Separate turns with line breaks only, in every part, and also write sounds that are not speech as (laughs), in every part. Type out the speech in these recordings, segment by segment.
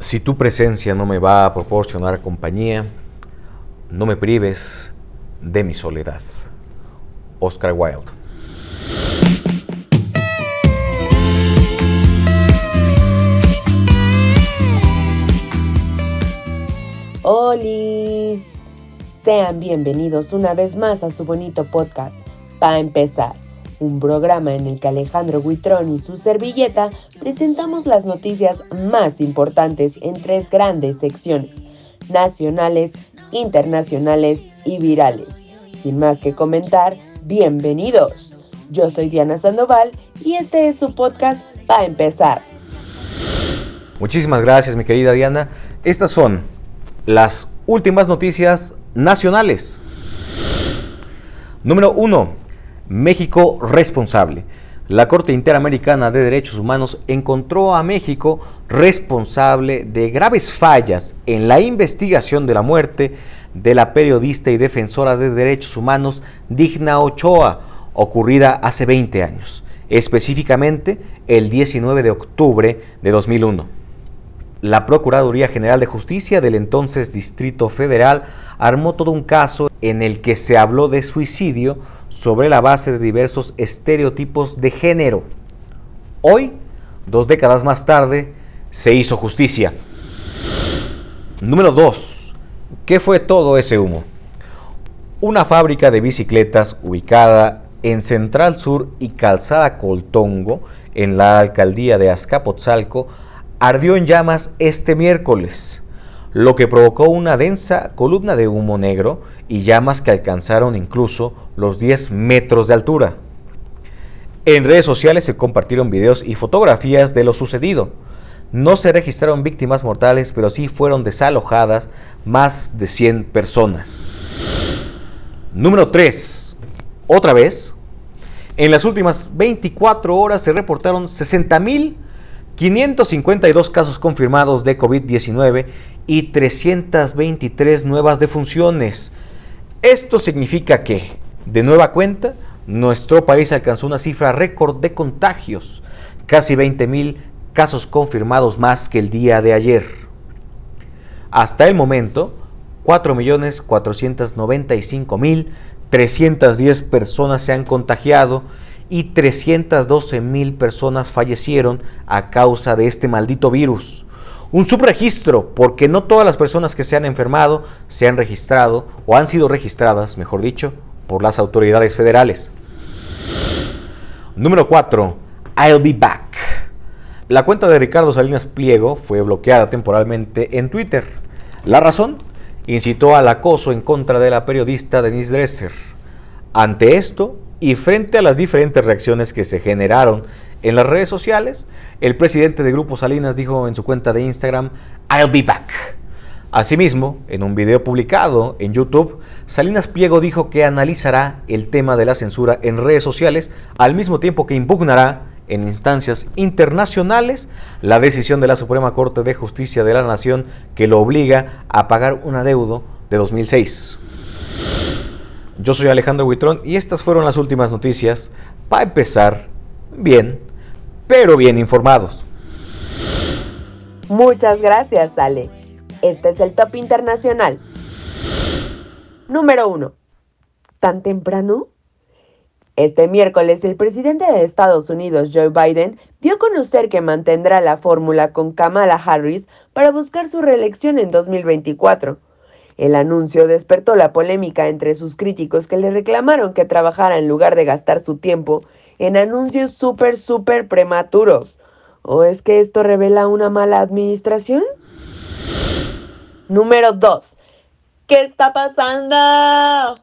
Si tu presencia no me va a proporcionar compañía, no me prives de mi soledad. Oscar Wilde.
¡Holi! Sean bienvenidos una vez más a su bonito podcast. Para empezar, un programa en el que Alejandro Huitrón y su servilleta presentamos las noticias más importantes en tres grandes secciones, nacionales, internacionales y virales. Sin más que comentar, bienvenidos. Yo soy Diana Sandoval y este es su podcast para empezar.
Muchísimas gracias mi querida Diana. Estas son las últimas noticias nacionales. Número 1. México responsable. La Corte Interamericana de Derechos Humanos encontró a México responsable de graves fallas en la investigación de la muerte de la periodista y defensora de derechos humanos Digna Ochoa, ocurrida hace 20 años, específicamente el 19 de octubre de 2001 la Procuraduría General de Justicia del entonces Distrito Federal armó todo un caso en el que se habló de suicidio sobre la base de diversos estereotipos de género. Hoy, dos décadas más tarde, se hizo justicia. Número 2. ¿Qué fue todo ese humo? Una fábrica de bicicletas ubicada en Central Sur y Calzada Coltongo, en la alcaldía de Azcapotzalco, ardió en llamas este miércoles, lo que provocó una densa columna de humo negro y llamas que alcanzaron incluso los 10 metros de altura. En redes sociales se compartieron videos y fotografías de lo sucedido. No se registraron víctimas mortales, pero sí fueron desalojadas más de 100 personas. Número 3. Otra vez, en las últimas 24 horas se reportaron 60.000 552 casos confirmados de COVID-19 y 323 nuevas defunciones. Esto significa que, de nueva cuenta, nuestro país alcanzó una cifra récord de contagios, casi 20 mil casos confirmados más que el día de ayer. Hasta el momento, 4.495.310 personas se han contagiado y 312 mil personas fallecieron a causa de este maldito virus. Un subregistro, porque no todas las personas que se han enfermado se han registrado o han sido registradas, mejor dicho, por las autoridades federales. Número 4. I'll be back. La cuenta de Ricardo Salinas Pliego fue bloqueada temporalmente en Twitter. La razón incitó al acoso en contra de la periodista Denise Dresser. Ante esto, y frente a las diferentes reacciones que se generaron en las redes sociales, el presidente de Grupo Salinas dijo en su cuenta de Instagram, I'll be back. Asimismo, en un video publicado en YouTube, Salinas Pliego dijo que analizará el tema de la censura en redes sociales al mismo tiempo que impugnará en instancias internacionales la decisión de la Suprema Corte de Justicia de la Nación que lo obliga a pagar un adeudo de 2006. Yo soy Alejandro Huitrón y estas fueron las últimas noticias para empezar bien, pero bien informados.
Muchas gracias, Ale. Este es el top internacional. Número 1. ¿Tan temprano? Este miércoles, el presidente de Estados Unidos, Joe Biden, dio a conocer que mantendrá la fórmula con Kamala Harris para buscar su reelección en 2024. El anuncio despertó la polémica entre sus críticos que le reclamaron que trabajara en lugar de gastar su tiempo en anuncios súper, súper prematuros. ¿O es que esto revela una mala administración? Número 2. ¿Qué está pasando?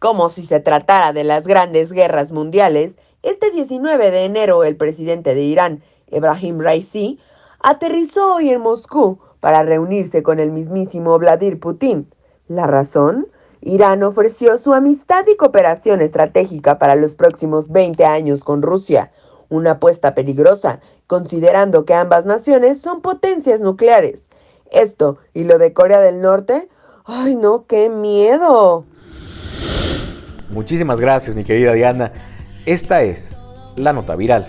Como si se tratara de las grandes guerras mundiales, este 19 de enero el presidente de Irán, Ebrahim Raisi, aterrizó hoy en Moscú para reunirse con el mismísimo Vladimir Putin. ¿La razón? Irán ofreció su amistad y cooperación estratégica para los próximos 20 años con Rusia, una apuesta peligrosa, considerando que ambas naciones son potencias nucleares. Esto y lo de Corea del Norte, ¡ay no, qué miedo!
Muchísimas gracias, mi querida Diana. Esta es la nota viral.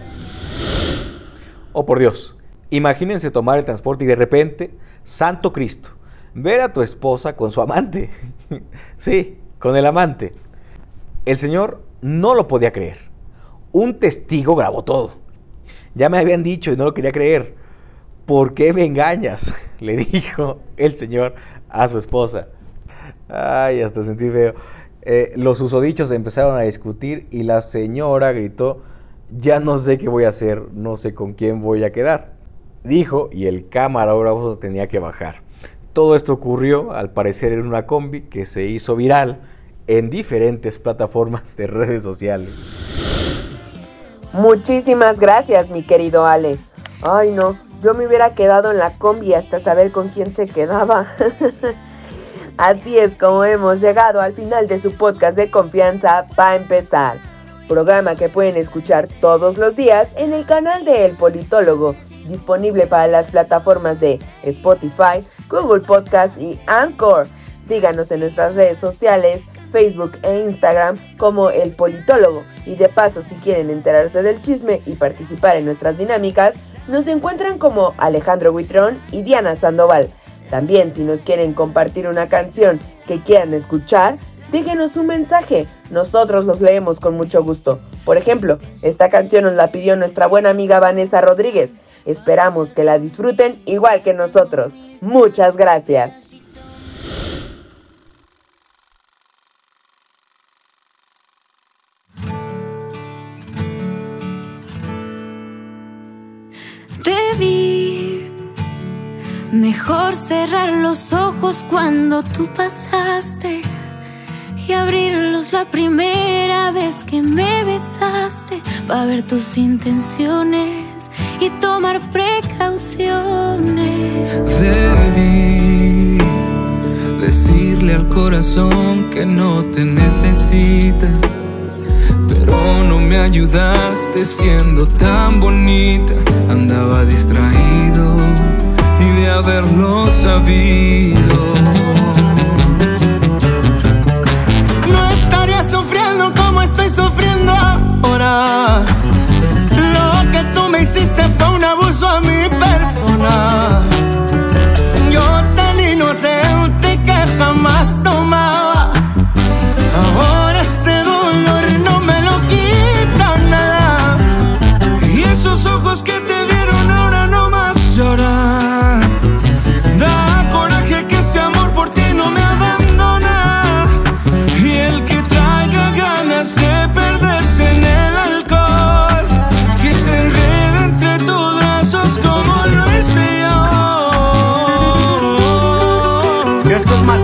Oh, por Dios, Imagínense tomar el transporte y de repente, Santo Cristo, ver a tu esposa con su amante. (laughs) sí, con el amante. El Señor no lo podía creer. Un testigo grabó todo. Ya me habían dicho y no lo quería creer. ¿Por qué me engañas? (laughs) Le dijo el Señor a su esposa. Ay, hasta sentí feo. Eh, los usodichos empezaron a discutir y la señora gritó, ya no sé qué voy a hacer, no sé con quién voy a quedar. Dijo y el camarógrafo tenía que bajar. Todo esto ocurrió, al parecer, en una combi que se hizo viral en diferentes plataformas de redes sociales.
Muchísimas gracias, mi querido Ale. Ay, no, yo me hubiera quedado en la combi hasta saber con quién se quedaba. (laughs) Así es como hemos llegado al final de su podcast de confianza para empezar. Programa que pueden escuchar todos los días en el canal de El Politólogo, disponible para las plataformas de Spotify, Google Podcast y Anchor. Síganos en nuestras redes sociales, Facebook e Instagram como El Politólogo. Y de paso, si quieren enterarse del chisme y participar en nuestras dinámicas, nos encuentran como Alejandro Huitrón y Diana Sandoval. También si nos quieren compartir una canción que quieran escuchar, déjenos un mensaje, nosotros los leemos con mucho gusto. Por ejemplo, esta canción nos la pidió nuestra buena amiga Vanessa Rodríguez. Esperamos que la disfruten igual que nosotros. Muchas gracias.
Mejor cerrar los ojos cuando tú pasaste y abrirlos la primera vez que me besaste para ver tus intenciones y tomar precauciones.
Debí decirle al corazón que no te necesita, pero no me ayudaste siendo tan bonita. Andaba distraído y de haberlo sabido. Sufriendo como estoy sufriendo ahora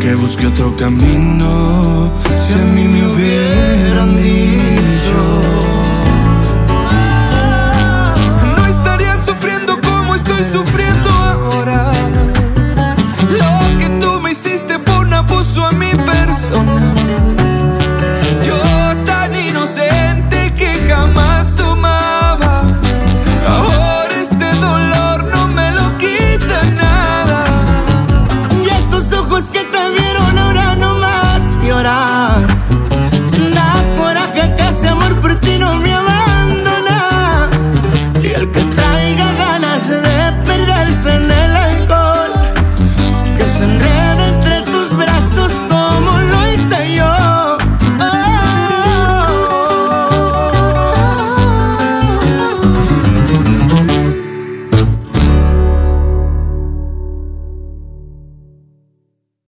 que busque otro camino si a mí me hubieran dicho.